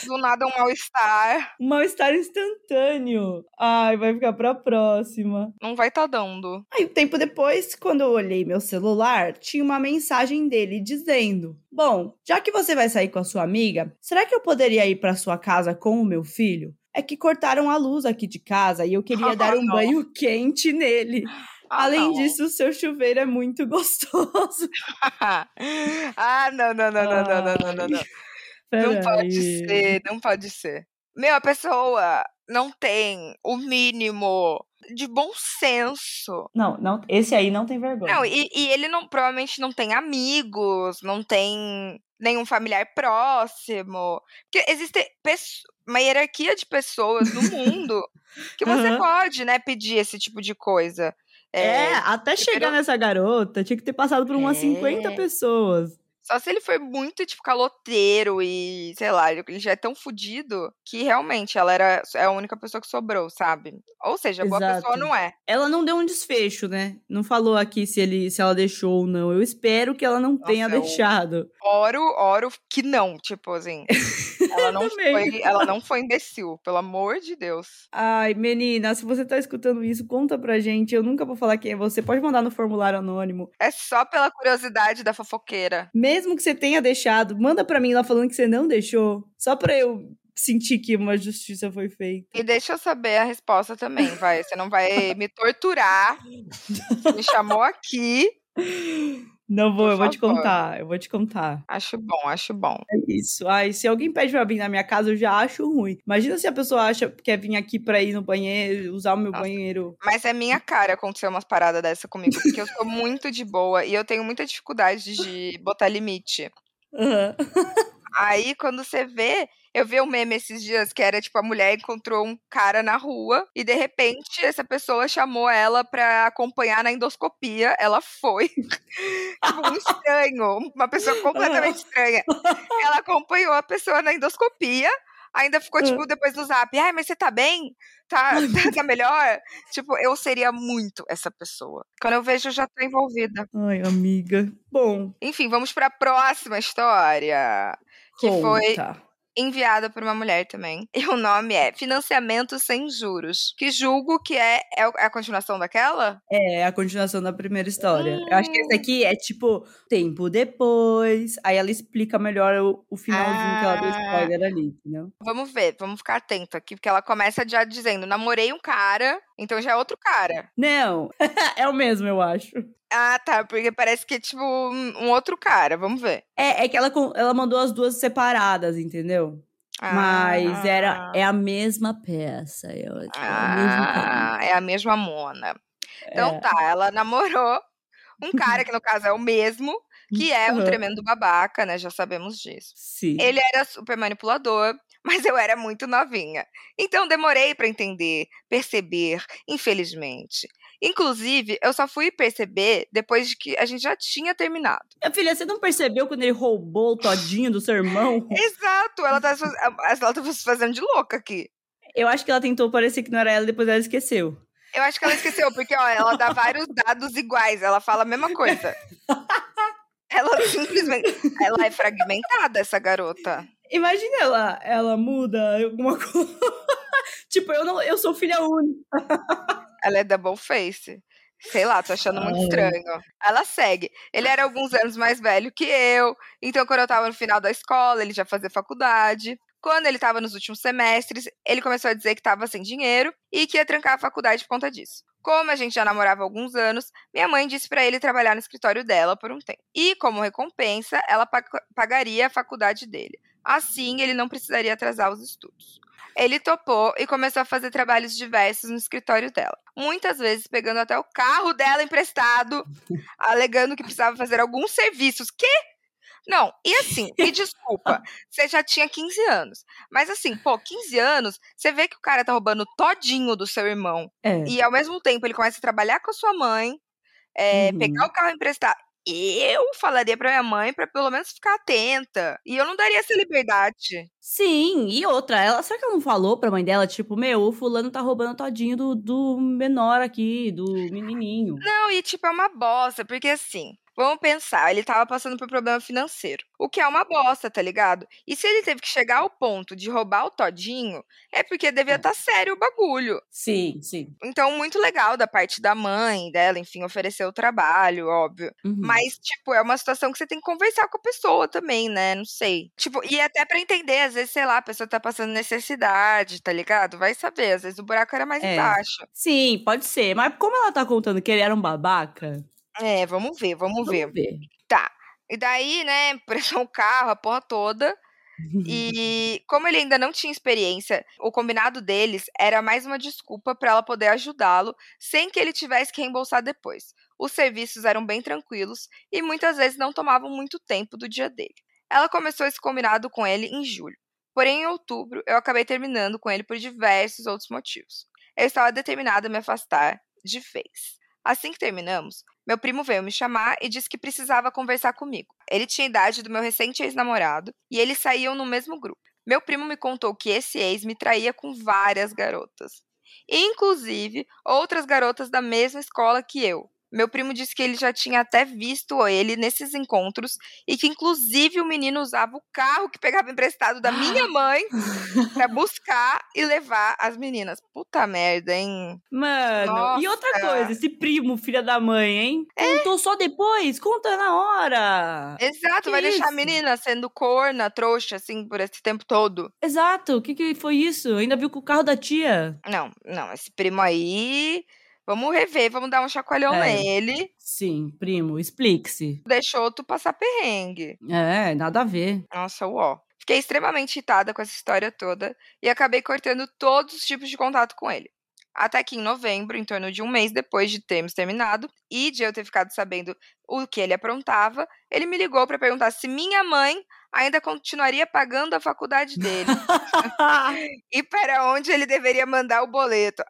Do nada um mal-estar. Um mal-estar instantâneo. Ai, vai ficar pra próxima. Não vai tá dando. Aí, um tempo depois, quando eu olhei meu celular, tinha uma mensagem dele dizendo: Bom, já que você vai sair com a sua amiga, será que eu poderia ir pra sua casa com o meu filho? É que cortaram a luz aqui de casa e eu queria dar um banho quente nele. Ah, Além não. disso, o seu chuveiro é muito gostoso. ah, não, não, não, não, não, não, não, não. Pera não pode aí. ser, não pode ser. Meu, a pessoa não tem o mínimo de bom senso. Não, não, esse aí não tem vergonha. Não, e, e ele não provavelmente não tem amigos, não tem nenhum familiar próximo. Porque existe uma hierarquia de pessoas no mundo que você uhum. pode, né, pedir esse tipo de coisa. É, é até chegar nessa garota, tinha que ter passado por umas é. 50 pessoas. Só se ele foi muito, tipo, caloteiro e, sei lá, ele já é tão fudido que realmente ela era é a única pessoa que sobrou, sabe? Ou seja, boa Exato. pessoa não é. Ela não deu um desfecho, né? Não falou aqui se ele se ela deixou ou não. Eu espero que ela não Nossa, tenha deixado. Oro, oro que não, tipo assim. Ela não, foi, ela não foi imbecil, pelo amor de Deus. Ai, menina, se você tá escutando isso, conta pra gente. Eu nunca vou falar quem é você. Pode mandar no formulário anônimo. É só pela curiosidade da fofoqueira. Mesmo que você tenha deixado, manda pra mim lá falando que você não deixou. Só pra eu sentir que uma justiça foi feita. E deixa eu saber a resposta também, vai. Você não vai me torturar. me chamou aqui. Não vou, Por eu vou te contar, eu vou te contar. Acho bom, acho bom. É isso. Ai, se alguém pede pra vir na minha casa, eu já acho ruim. Imagina se a pessoa acha que quer vir aqui pra ir no banheiro, usar o meu Nossa. banheiro. Mas é minha cara acontecer umas paradas dessa comigo, porque eu sou muito de boa e eu tenho muita dificuldade de botar limite. Uhum. Aí, quando você vê, eu vi um meme esses dias que era tipo: a mulher encontrou um cara na rua e de repente essa pessoa chamou ela pra acompanhar na endoscopia. Ela foi. tipo, um estranho, uma pessoa completamente estranha. Ela acompanhou a pessoa na endoscopia. Ainda ficou, tipo, depois do zap, ai, mas você tá bem? Tá, tá, tá melhor? tipo, eu seria muito essa pessoa. Quando eu vejo, eu já tô envolvida. Ai, amiga. Bom. Enfim, vamos pra próxima história. Que Conta. foi enviada por uma mulher também. E o nome é Financiamento Sem Juros, que julgo que é, é a continuação daquela? É, a continuação da primeira história. Hum. Eu acho que esse aqui é tipo tempo depois, aí ela explica melhor o, o finalzinho ah. que ela deu ah. spoiler ali, entendeu? Vamos ver, vamos ficar atento aqui, porque ela começa já dizendo: namorei um cara, então já é outro cara. Não, é o mesmo, eu acho. Ah, tá, porque parece que é tipo um outro cara, vamos ver. É, é que ela, ela mandou as duas separadas, entendeu? Ah. Mas era, é a mesma peça. Eu, ah, é, é a mesma mona. Então é. tá, ela namorou um cara, que no caso é o mesmo, que é um uhum. tremendo babaca, né? Já sabemos disso. Sim. Ele era super manipulador, mas eu era muito novinha. Então demorei para entender, perceber, infelizmente. Inclusive, eu só fui perceber depois de que a gente já tinha terminado. Minha filha, você não percebeu quando ele roubou o todinho do seu irmão? Exato, ela tá, ela tá se fazendo de louca aqui. Eu acho que ela tentou parecer que não era ela e depois ela esqueceu. Eu acho que ela esqueceu, porque ó, ela dá vários dados iguais, ela fala a mesma coisa. ela simplesmente. Ela é fragmentada, essa garota. Imagina ela, ela muda alguma coisa. tipo, eu não, eu sou filha única. Ela é double face. Sei lá, tô achando muito estranho. Ela segue. Ele era alguns anos mais velho que eu, então quando eu tava no final da escola, ele já fazia faculdade. Quando ele estava nos últimos semestres, ele começou a dizer que estava sem dinheiro e que ia trancar a faculdade por conta disso. Como a gente já namorava há alguns anos, minha mãe disse para ele trabalhar no escritório dela por um tempo. E, como recompensa, ela pag pagaria a faculdade dele. Assim, ele não precisaria atrasar os estudos. Ele topou e começou a fazer trabalhos diversos no escritório dela. Muitas vezes pegando até o carro dela emprestado, alegando que precisava fazer alguns serviços. Que? Não, e assim, me desculpa, você já tinha 15 anos. Mas assim, pô, 15 anos, você vê que o cara tá roubando todinho do seu irmão. É. E ao mesmo tempo ele começa a trabalhar com a sua mãe, é, Uhum. pegar o carro emprestado. Eu falaria pra minha mãe pra pelo menos ficar atenta. E eu não daria essa liberdade. Sim, e outra, ela, será que ela não falou pra mãe dela, tipo, meu, o fulano tá roubando todinho do, do menor aqui, do menininho? Não, e tipo, é uma bosta, porque assim, vamos pensar, ele tava passando por problema financeiro. O que é uma bosta, tá ligado? E se ele teve que chegar ao ponto de roubar o todinho, é porque devia É. estar sério o bagulho. Sim, sim. Então, muito legal da parte da mãe dela, enfim, oferecer o trabalho, óbvio. Uhum. Mas, tipo, é uma situação que você tem que conversar com a pessoa também, né? Não sei. Tipo, e até pra entender, às vezes, sei lá, a pessoa tá passando necessidade, tá ligado? Vai saber, às vezes o buraco era mais É. embaixo. Sim, pode ser. Mas como ela tá contando que ele era um babaca, É, vamos ver, vamos, ver. vamos ver. Tá. E daí, né, pressão o carro, a porra toda. E como ele ainda não tinha experiência, o combinado deles era mais uma desculpa para ela poder ajudá-lo sem que ele tivesse que reembolsar depois. Os serviços eram bem tranquilos e muitas vezes não tomavam muito tempo do dia dele. Ela começou esse combinado com ele em julho. Porém, em outubro, eu acabei terminando com ele por diversos outros motivos. Eu estava determinada a me afastar de vez. Assim que terminamos, meu primo veio me chamar e disse que precisava conversar comigo. Ele tinha idade do meu recente ex-namorado e eles saíam no mesmo grupo. Meu primo me contou que esse ex me traía com várias garotas, inclusive outras garotas da mesma escola que eu. Meu primo disse que ele já tinha até visto ele nesses encontros e que inclusive o menino usava o carro que pegava emprestado da minha mãe pra buscar e levar as meninas. Puta merda, hein? Mano, e outra Nossa. coisa, esse primo, filha da mãe, hein? Contou só depois? Conta na hora! Exato, Que vai deixar a isso? menina sendo corna, trouxa, assim, por esse tempo todo. Exato, o que, que foi isso? Ainda viu com o carro da tia? Não, não, esse primo aí. Vamos rever, vamos dar um chacoalhão É. nele. Sim, primo, explique-se. Deixou tu passar perrengue. É, nada a ver. Nossa, uó. Fiquei extremamente irritada com essa história toda e acabei cortando todos os tipos de contato com ele. Até que em novembro, em torno de um mês depois de termos terminado e de eu ter ficado sabendo o que ele aprontava, ele me ligou para perguntar se minha mãe ainda continuaria pagando a faculdade dele e para onde ele deveria mandar o boleto.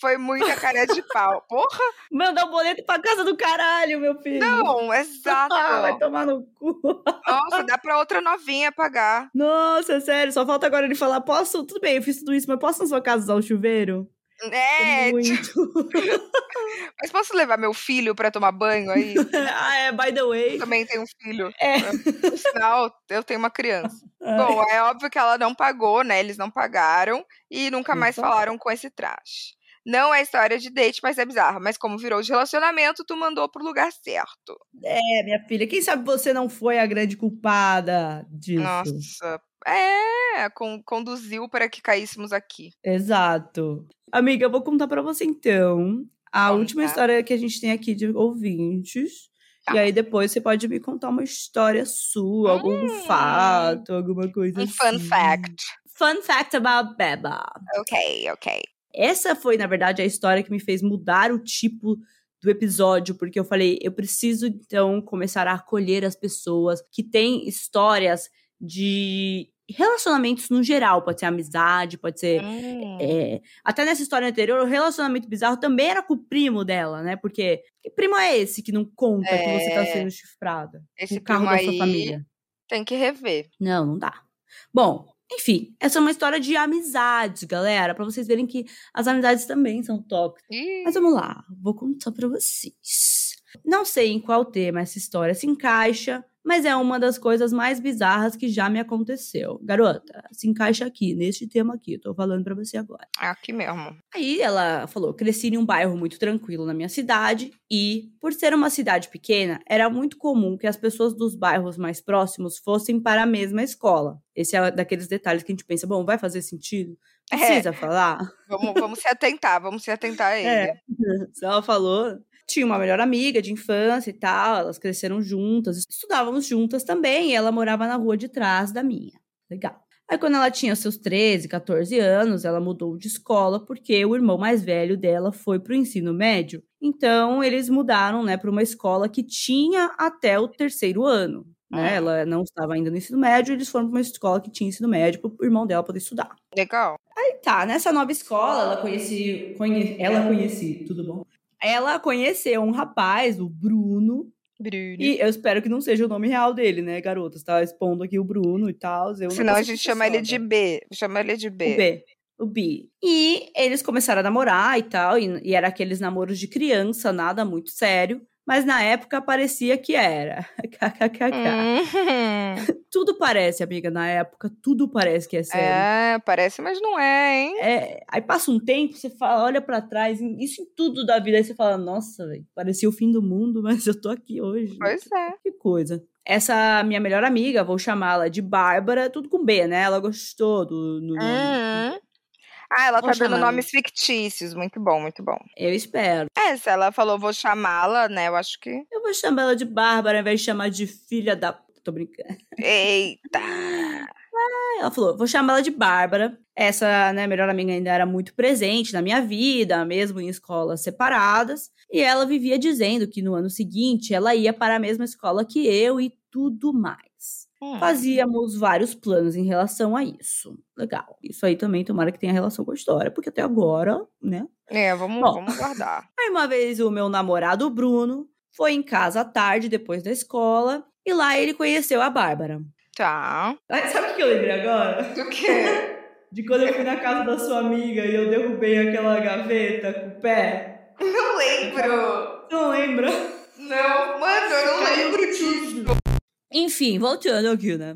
Foi muita cara de pau. Porra, Mandar o boleto pra casa do caralho, meu filho. não, exato. Ah, vai tomar no cu. Nossa, dá pra outra novinha pagar. Nossa, sério, só falta agora ele falar: posso? Tudo bem, eu fiz tudo isso, mas posso na sua casa usar o chuveiro? É, Muito. mas posso levar meu filho pra tomar banho aí? ah, é, by the way. Também tenho um filho. É. Por sinal, eu tenho uma criança. Ai. Bom, é óbvio que ela não pagou, né? Eles não pagaram e nunca mais Ufa. falaram com esse traje. Não é história de date, mas é bizarra. Mas como virou de relacionamento, tu mandou pro lugar certo. É, minha filha, quem sabe você não foi a grande culpada disso? Nossa. É, con- conduziu para que caíssemos aqui. Exato. Amiga, eu vou contar pra você então a Conta. última história que a gente tem aqui de ouvintes. Tá. E aí depois você pode me contar uma história sua, algum Hum. fato, alguma coisa Um assim. fun fact. Fun fact about Beba. Ok, ok. Essa foi, na verdade, a história que me fez mudar o tipo do episódio, porque eu falei, eu preciso então começar a acolher as pessoas que têm histórias de relacionamentos no geral, pode ser amizade, pode ser Hum. é, até nessa história anterior, o relacionamento bizarro também era com o primo dela, né? Porque que primo é esse que não conta que você tá É. sendo chifrada? Esse o carro da sua família. tem que rever. Não, não dá. Bom, enfim, essa é uma história de amizades, galera, pra vocês verem que as amizades também são tóxicas. Mas vamos lá, vou contar pra vocês. Não sei em qual tema essa história se encaixa, mas é uma das coisas mais bizarras que já me aconteceu. Garota, se encaixa aqui, neste tema aqui, eu tô falando pra você agora. aqui mesmo. Aí ela falou: cresci em um bairro muito tranquilo na minha cidade e, por ser uma cidade pequena, era muito comum que as pessoas dos bairros mais próximos fossem para a mesma escola. Esse é daqueles detalhes que a gente pensa: bom, vai fazer sentido? É. Precisa falar? Vamos, vamos se atentar, vamos se atentar a ele. É. Ela falou. Tinha uma melhor amiga de infância e tal, elas cresceram juntas, estudávamos juntas também, e ela morava na rua de trás da minha. Legal. Aí, quando ela tinha seus 13, 14 anos, ela mudou de escola porque o irmão mais velho dela foi para o ensino médio. Então, eles mudaram né, para uma escola que tinha até o terceiro ano. né? Ah. Ela não estava ainda no ensino médio, eles foram para uma escola que tinha ensino médio para o irmão dela poder estudar. Legal. Aí tá, nessa nova escola, ela conheci, conhe, ela conheci, tudo bom? Ela conheceu um rapaz, o Bruno, Bruno. e eu espero que não seja o nome real dele, né, garota? Você tá expondo aqui o Bruno e tal. Senão a gente chama ele de B. Chama ele de O B. B. O B. E eles começaram a namorar e tal, e, e era aqueles namoros de criança, nada muito sério. Mas na época parecia que era. KKKK. Uhum. Tudo parece, amiga, na época, tudo parece que é sério. É, parece, mas não é, hein? É, aí passa um tempo, você fala, olha pra trás, isso em tudo da vida, aí você fala, nossa, velho, parecia o fim do mundo, mas eu tô aqui hoje. Pois é. Que coisa. Essa minha melhor amiga, vou chamá-la de Bárbara, tudo com B, né? Ela gostou do, do. Uhum. Ah, ela tá Vou dando chamar nomes fictícios. Muito bom, muito bom. Eu espero. É, se ela falou vou chamá-la, né? Eu acho que. Eu vou chamar ela de Bárbara ao invés de chamar de filha da. Tô brincando. Eita! Ela falou, vou chamar ela de Bárbara. Essa, né, melhor amiga ainda era muito presente na minha vida, mesmo em escolas separadas. E ela vivia dizendo que no ano seguinte ela ia para a mesma escola que eu e tudo mais. Hum. Fazíamos vários planos em relação a isso. Legal. Isso aí também tomara que tenha relação com a história, porque até agora, né? É, vamos, Bom. vamos guardar. Aí uma vez o meu namorado Bruno foi em casa à tarde, depois da escola, e lá ele conheceu a Bárbara. Tá. Ai, sabe o que eu lembrei agora? Do quê? De quando eu fui na casa da sua amiga e eu derrubei aquela gaveta com o pé. Não lembro. Não lembra? Não, mano, eu não lembro disso. Enfim, voltando aqui, né?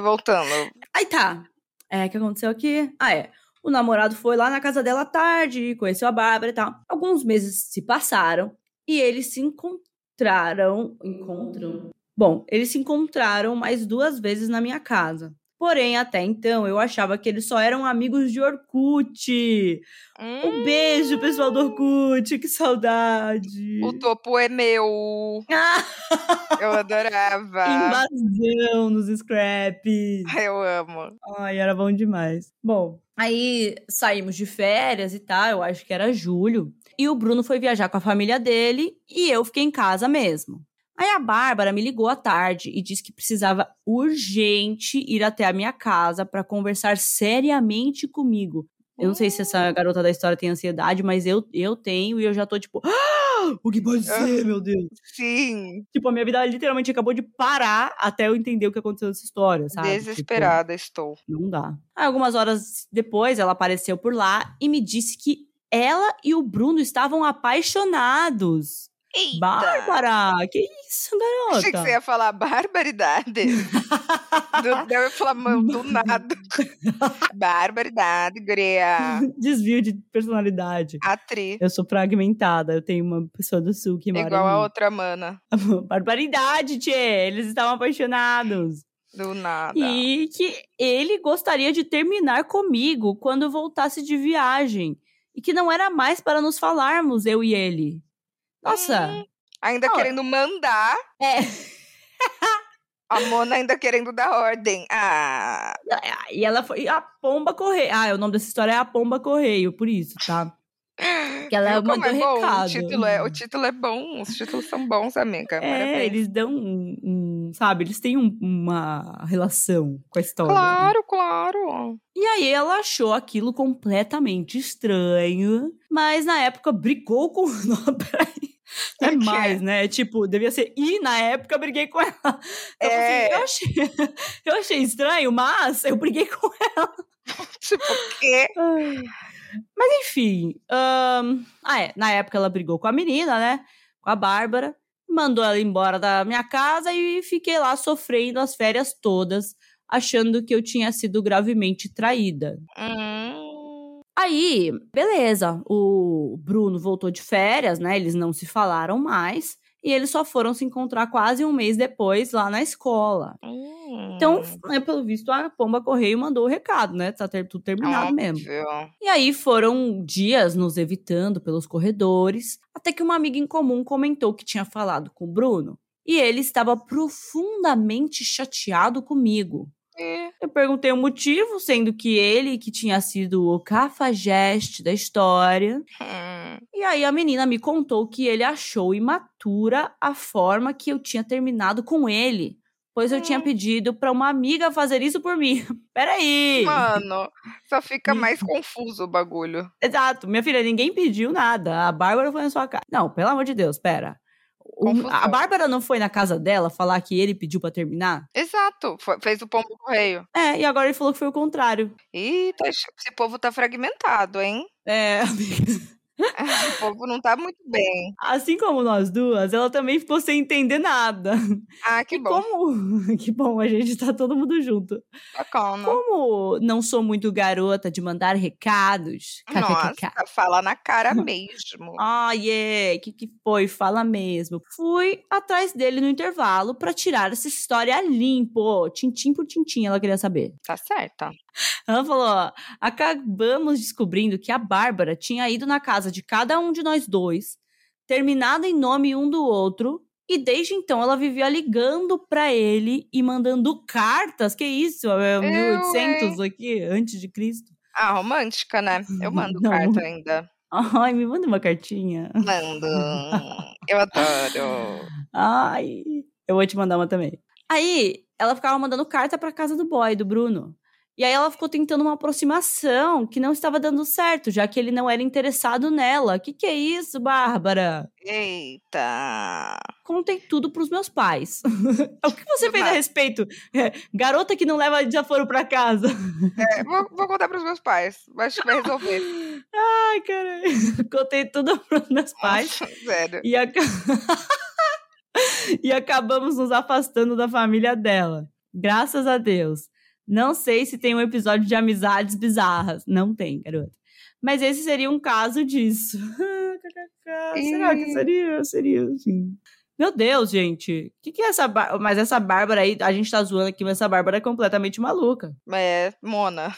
Voltando. Aí tá. É, o que aconteceu aqui? Ah, é. O namorado foi lá na casa dela à tarde, conheceu a Bárbara e tal. Alguns meses se passaram e eles se encontraram. Encontram? Bom, eles se encontraram mais duas vezes na minha casa. Porém, até então, eu achava que eles só eram amigos de Orkut. Um Hum, beijo, pessoal do Orkut, que saudade. O topo é meu. Ah, Eu adorava. invasão nos scraps. Eu amo. Ai, era bom demais. Bom, aí saímos de férias e tal, eu acho que era julho. E o Bruno foi viajar com a família dele e eu fiquei em casa mesmo. Aí a Bárbara me ligou à tarde e disse que precisava urgente ir até a minha casa para conversar seriamente comigo. Eu não sei se essa garota da história tem ansiedade, mas eu, eu tenho e eu já tô tipo, ah, o que pode ser, meu Deus? Sim. Tipo, a minha vida literalmente acabou de parar até eu entender o que aconteceu nessa história, sabe? Tipo, Desesperada estou. não dá. Aí, algumas horas depois, ela apareceu por lá e me disse que ela e o Bruno estavam apaixonados. Eita. Bárbara, que isso, garota? Achei que você ia falar barbaridade. do, eu ia falar, mano, do nada. barbaridade, guria. Desvio de personalidade. Atriz. Eu sou fragmentada, eu tenho uma pessoa do sul que mora Igual a outra mana. Barbaridade, tchê! Eles estavam apaixonados. Do nada. E que ele gostaria de terminar comigo quando voltasse de viagem. E que não era mais para nos falarmos, eu e ele. Nossa! Hum, ainda Não, querendo mandar. É. A Mona ainda querendo dar ordem. Ah. E ela foi. A Pomba Correio. Ah, o nome dessa história é A Pomba Correio, por isso, tá? Que ela Viu mandou é bom? recado. O título é, o título é bom. Os títulos são bons, amiga. É, Parabéns. eles dão um, um- Sabe, eles têm um- uma relação com a história. Claro, claro. E aí ela achou aquilo completamente estranho, mas na época brigou com. Não, peraí. É mais, né? Tipo, devia ser. E na época eu briguei com ela. Então, É. assim, eu achei, eu achei estranho, mas eu briguei com Tipo, o quê? Mas enfim. ahn, ah, é. Na época ela brigou com a menina, né? Com a Bárbara. Mandou ela embora da minha casa e fiquei lá sofrendo as férias todas, achando que eu tinha sido gravemente traída. Hum, Aí, beleza. O Bruno voltou de férias, né? Eles não se falaram mais. E eles só foram se encontrar quase um mês depois lá na escola. hum. Então, né, pelo visto, a Pomba Correio mandou o recado, né? Tá ter- tudo terminado mesmo. Óbvio. E aí foram dias nos evitando pelos corredores, até que uma amiga em comum comentou que tinha falado com o Bruno e ele estava profundamente chateado comigo. E- Eu perguntei o motivo, sendo que ele que tinha sido o cafajeste da história. hum, E aí a menina me contou que ele achou imatura a forma que eu tinha terminado com ele. pois eu tinha Hum. pedido pra uma amiga fazer isso por mim. Peraí! Mano, só fica mais confuso o bagulho. Exato, minha filha, ninguém pediu nada. A Bárbara foi na sua casa. Não, pelo amor de Deus, pera. A. Bárbara não foi na casa dela falar que ele pediu pra terminar? Exato, foi- fez o pombo correio. É, e agora ele falou que foi o contrário. Eita, esse povo tá fragmentado, hein? É, amiga. O povo não tá muito bem. Assim como nós duas, ela também ficou sem entender nada. Ah, que E bom. como. Que bom, a gente tá todo mundo junto. Bacana. Como não sou muito garota de mandar recados. Nossa, fala na cara mesmo. Ah, yeah, que que foi? Fala mesmo. Fui atrás dele no intervalo pra tirar essa história limpo. Tintim por tintim, ela queria saber. Tá certa. Ela falou: ó, acabamos descobrindo que a Bárbara tinha ido na casa de cada um de nós dois, terminado em nome um do outro, e desde então ela vivia ligando pra ele e mandando cartas. Que isso? É Eu, 1800 aqui, antes de Cristo. Ah, romântica, né? Eu mando Não. carta ainda. Ai, me manda uma cartinha. Mando. Eu adoro. Ai, eu vou te mandar uma também. Aí, ela ficava mandando carta pra casa do boy, do Bruno. E aí ela ficou tentando uma aproximação que não estava dando certo, já que ele não era interessado nela. Que que é isso, Bárbara? Eita. Contei tudo pros meus pais. o que você fez a Mas- respeito? É, garota que não leva desaforo pra casa. É, vou, vou contar pros meus pais. Que vai resolver. Ai, caralho. Contei tudo pros meus pais. Sério. E, aca- e acabamos nos afastando da família dela. Graças a Deus. Não sei se tem um episódio de amizades bizarras. Não tem, garota. Mas esse seria um caso disso. Será que seria? Seria, sim. Meu Deus, gente. O que, que é essa Bárbara? Mas essa Bárbara aí, a gente tá zoando aqui, mas essa Bárbara é completamente maluca. É, Mona.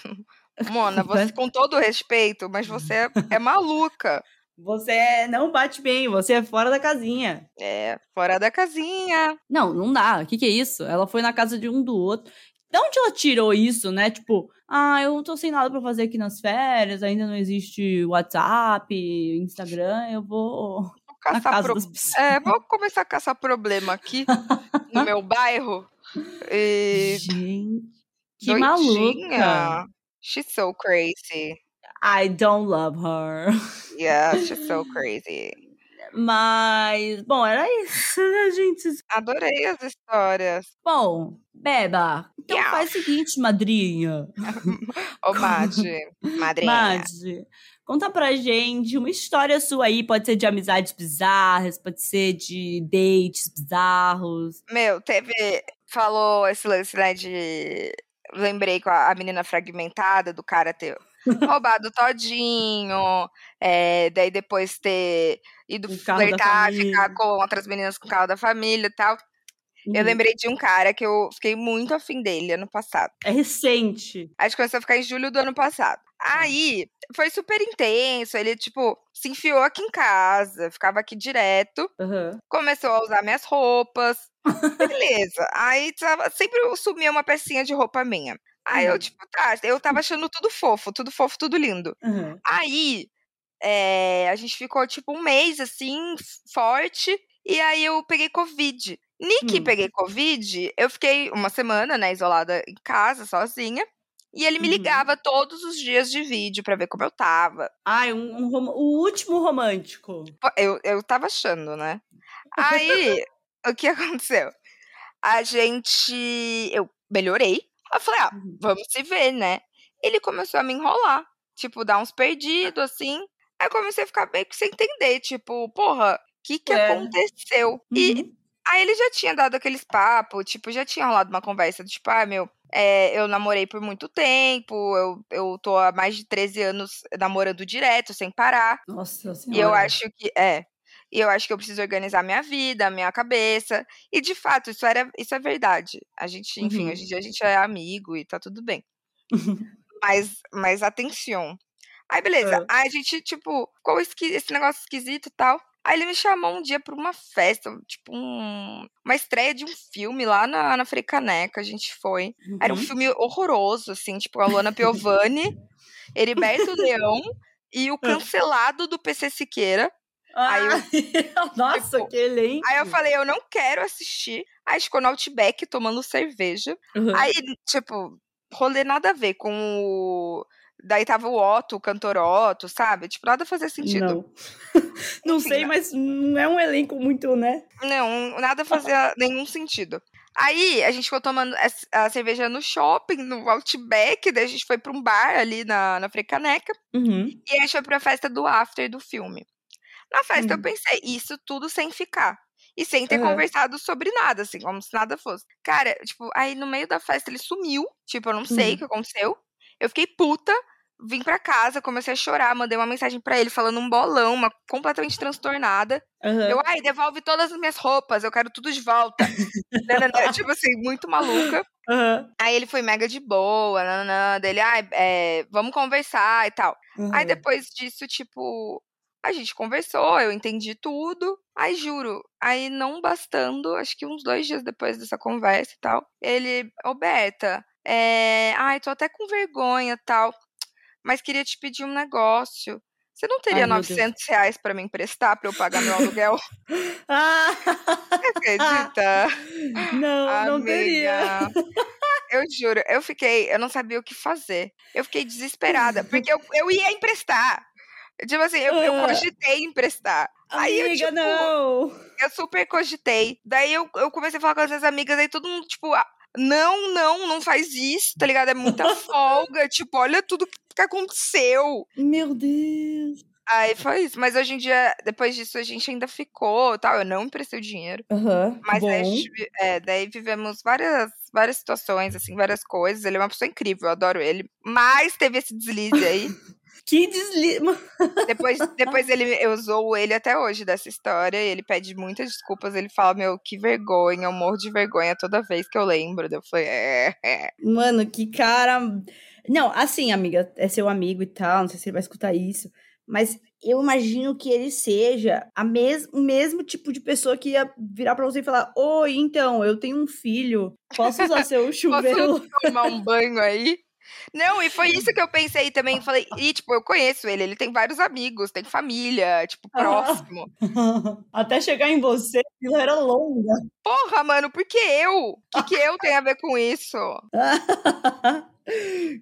Mona, você com todo respeito, mas você é, é maluca. Você é- não bate bem, você é fora da casinha. É, fora da casinha. Não, não dá. O que, que é isso? Ela foi na casa de um do outro. De onde ela tirou isso, né? Tipo, ah, eu tô sem nada pra fazer aqui nas férias, ainda não existe WhatsApp, Instagram, eu vou caçar pro-. É, vou começar a caçar problema aqui no meu bairro. E Gente, que doidinha. maluca. She's so crazy. I don't love her. Yeah, she's so crazy. Mas, bom, era isso, né, gente? Adorei as histórias. Bom, Beba, então Yeah. faz o seguinte, madrinha. Ô, Madi, madrinha. Madi, conta pra gente uma história sua aí. Pode ser de amizades bizarras, pode ser de dates bizarros. Meu, teve. Falou esse lance, né, de. Lembrei com a, a menina fragmentada do cara ter roubado todinho. é, daí depois ter ido flertar, ficar com outras meninas com o carro da família e tal. Eu Uhum. lembrei de um cara que eu fiquei muito afim dele ano passado. É recente. A gente começou a ficar em julho do ano passado. Aí, foi super intenso. Ele, tipo, se enfiou aqui em casa, ficava aqui direto. Aham. Começou a usar minhas roupas. Beleza. Aí tava, sempre sumia uma pecinha de roupa minha. Aí eu, Uhum. tipo, tá, eu tava achando tudo fofo, tudo fofo, tudo lindo. aham. Aí, é, a gente ficou, tipo, um mês, assim, forte. E aí eu peguei Covid. Nick Hum. peguei Covid, eu fiquei uma semana, né, isolada em casa, sozinha. E ele me Uhum. ligava todos os dias de vídeo pra ver como eu tava. Ai, um, um o último romântico. Eu, eu tava achando, né? Aí, o que aconteceu? A gente. Eu melhorei. Eu falei, ah, Uhum. vamos se ver, né? Ele começou a me enrolar. Tipo, dar uns perdidos, assim. Aí eu comecei a ficar meio que sem entender. Tipo, porra, o que que É. aconteceu? E Uhum. aí ele já tinha dado aqueles papos, tipo, já tinha rolado uma conversa do tipo, ah, meu, é, eu namorei por muito tempo, eu, eu tô há mais de 13 anos namorando direto, sem parar. Nossa senhora. E eu acho que é. E eu acho que eu preciso organizar minha vida, minha cabeça. E de fato, isso era, isso é verdade. A gente, enfim, Uhum. hoje em dia a gente é amigo e tá tudo bem. Mas, mas atenção. Aí, beleza. Ah. Aí a gente, tipo, ficou esqui- esse negócio esquisito e tal. Aí ele me chamou um dia pra uma festa, tipo, um- uma estreia de um filme lá na, na Frecaneca. A gente foi. Era um Uhum. filme horroroso, assim, tipo, a Luana Piovani, Heriberto Leão e o cancelado do PC Siqueira. Aí eu, Nossa, tipo, que elenco! Aí eu falei, eu não quero assistir. Aí ficou no Outback tomando cerveja. Uhum. Aí, tipo, rolê nada a ver com o. Daí tava o Otto, o cantor Otto, sabe? Tipo, nada fazia sentido. Não, não Enfim, sei, mas não é um elenco muito, né? Não, nada fazia nenhum sentido. Aí a gente ficou tomando a cerveja no shopping, no Outback, daí a gente foi pra um bar ali na, na Frecaneca. Uhum. E a gente foi pra festa do after do filme. Na festa uhum. eu pensei, isso tudo sem ficar. E sem ter uhum. conversado sobre nada, assim, como se nada fosse. Cara, tipo, aí no meio da festa ele sumiu. Tipo, eu não sei uhum. o que aconteceu. Eu fiquei puta, vim pra casa, comecei a chorar, mandei uma mensagem para ele falando um bolão, uma completamente transtornada. Uhum. Eu, ai, devolve todas as minhas roupas, eu quero tudo de volta. tipo assim, muito maluca. Uhum. Aí ele foi mega de boa, nananã, dele, ai, é, vamos conversar e tal. Uhum. Aí depois disso, tipo, a gente conversou, eu entendi tudo. Aí juro, aí não bastando, acho que uns dois dias depois dessa conversa e tal, ele, ô oh, é, ai, tô até com vergonha tal, mas queria te pedir um negócio. Você não teria Ai, 900 reais para me emprestar para eu pagar meu aluguel? ah! Você acredita? Não, Amiga, não teria. Eu juro, eu fiquei, eu não sabia o que fazer. Eu fiquei desesperada, porque eu, eu ia emprestar. Tipo assim, eu, eu ah. cogitei emprestar. Amiga, aí eu, tipo, não! Eu super cogitei. Daí eu, eu comecei a falar com as minhas amigas, aí todo mundo, tipo, ah, não, não, não faz isso, tá ligado? É muita folga. tipo, olha tudo que aconteceu. Meu Deus. Aí foi isso. Mas hoje em dia, depois disso, a gente ainda ficou tal. Eu não emprestei o dinheiro. Uhum, mas daí, é, daí vivemos várias, várias situações, assim, várias coisas. Ele é uma pessoa incrível, eu adoro ele. Mas teve esse deslize aí. Que deslize. depois, depois ele usou ele até hoje dessa história e ele pede muitas desculpas. Ele fala, meu, que vergonha, eu morro de vergonha toda vez que eu lembro. Eu falei, é, é. Mano, que cara. Não, assim, amiga, é seu amigo e tal, não sei se ele vai escutar isso, mas eu imagino que ele seja a mes o mesmo tipo de pessoa que ia virar pra você e falar: Oi, então, eu tenho um filho, posso usar seu chuveiro? Posso tomar um banho aí? Não, e foi isso que eu pensei também. Falei, e tipo, eu conheço ele, ele tem vários amigos, tem família, tipo, próximo. Até chegar em você, aquilo era longa. Porra, mano, por que eu? O que, que eu tenho a ver com isso?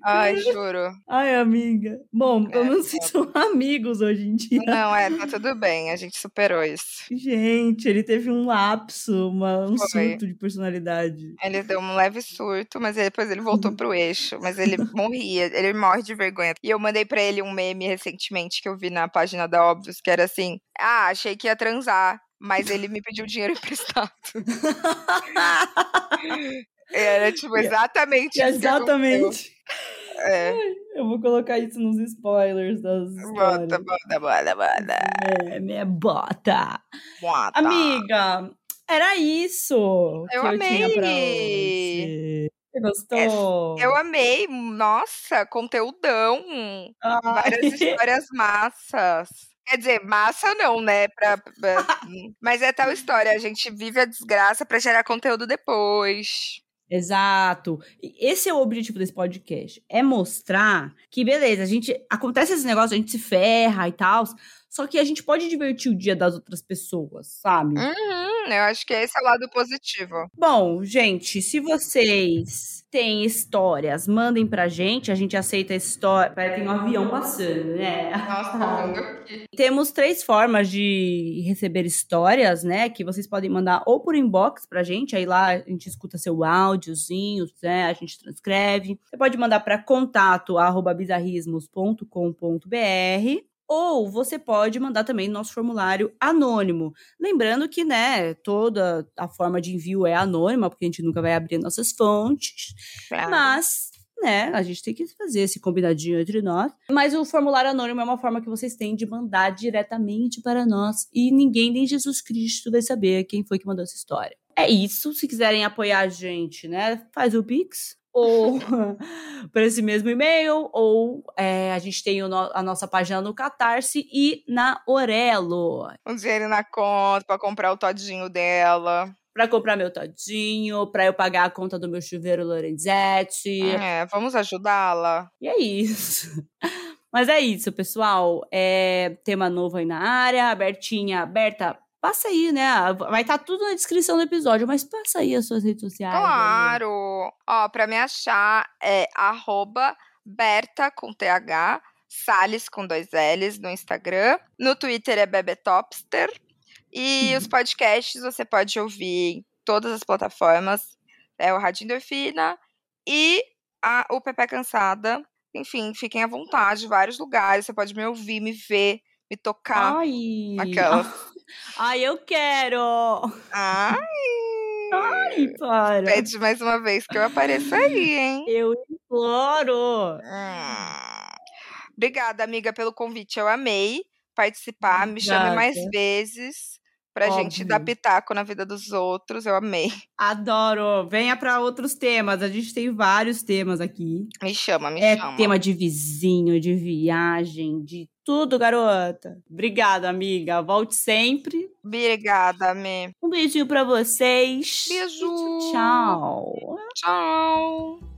Ai, juro. Ai, amiga. Bom, pelo é, menos vocês são amigos hoje em dia. Não, é, tá tudo bem. A gente superou isso. Gente, ele teve um lapso, uma, um Foi. surto de personalidade. Ele deu um leve surto, mas depois ele voltou pro eixo. Mas ele morria, ele morre de vergonha. E eu mandei pra ele um meme recentemente que eu vi na página da Óbvios, que era assim: Ah, achei que ia transar mas ele me pediu dinheiro emprestado. Era, tipo, exatamente isso. Exatamente. É. Eu vou colocar isso nos spoilers das histórias. Bota, bota, bota, bota. É, minha bota. Bota. Amiga, era isso eu amei. eu. Você gostou? É, eu amei. Nossa, conteúdão. Ai. Várias histórias massas. Quer dizer, massa não, né? Pra, pra... Mas é tal história. A gente vive a desgraça para gerar conteúdo depois. Exato. Esse é o objetivo desse podcast. É mostrar que, beleza, a gente. Acontece esse negócio, a gente se ferra e tal. Só que a gente pode divertir o dia das outras pessoas, sabe? Uhum, eu acho que esse é o lado positivo. Bom, gente, se vocês têm histórias, mandem pra gente. A gente aceita história. Pera, tem um avião passando, né? Nossa, tá. Temos três formas de receber histórias, né? Que vocês podem mandar ou por inbox pra gente. Aí lá a gente escuta seu áudiozinho, né? A gente transcreve. Você pode mandar para contato arroba bizarrismos.com.br ou você pode mandar também nosso formulário anônimo. Lembrando que, né, toda a forma de envio é anônima, porque a gente nunca vai abrir nossas fontes. Claro. Mas né? A gente tem que fazer esse combinadinho entre nós. Mas o formulário anônimo é uma forma que vocês têm de mandar diretamente para nós e ninguém, nem Jesus Cristo, vai saber quem foi que mandou essa história. É isso. Se quiserem apoiar a gente, né? Faz o Pix ou para esse mesmo e-mail, ou é, a gente tem no, a nossa página no Catarse e na Orelo. Um dinheiro na conta para comprar o todinho dela. Para comprar meu todinho, para eu pagar a conta do meu chuveiro Lorenzetti. É, vamos ajudá-la. E é isso. Mas é isso, pessoal. É tema novo aí na área. Abertinha, aberta. Passa aí, né? Vai estar tá tudo na descrição do episódio, mas passa aí as suas redes sociais. Claro! Aí. Ó, pra me achar é arroba Berta com TH, Salles com dois L's no Instagram. No Twitter é Bebetopster. E uhum. os podcasts você pode ouvir em todas as plataformas. É o Rádio Endorfina e a, o Pepe Cansada. Enfim, fiquem à vontade, vários lugares. Você pode me ouvir, me ver, me tocar. Ai! Aquela. Ai, eu quero! Ai! Ai, para! Pede mais uma vez que eu apareça aí, hein? Eu imploro! Hum. Obrigada, amiga, pelo convite. Eu amei participar. Me chame mais vezes pra Óbvio. gente dar pitaco na vida dos outros. Eu amei. Adoro. Venha para outros temas. A gente tem vários temas aqui. Me chama, me é chama. É tema de vizinho, de viagem, de tudo, garota. Obrigada, amiga. Volte sempre. Obrigada, Ami. Um beijinho para vocês. Beijo. tchau. Tchau.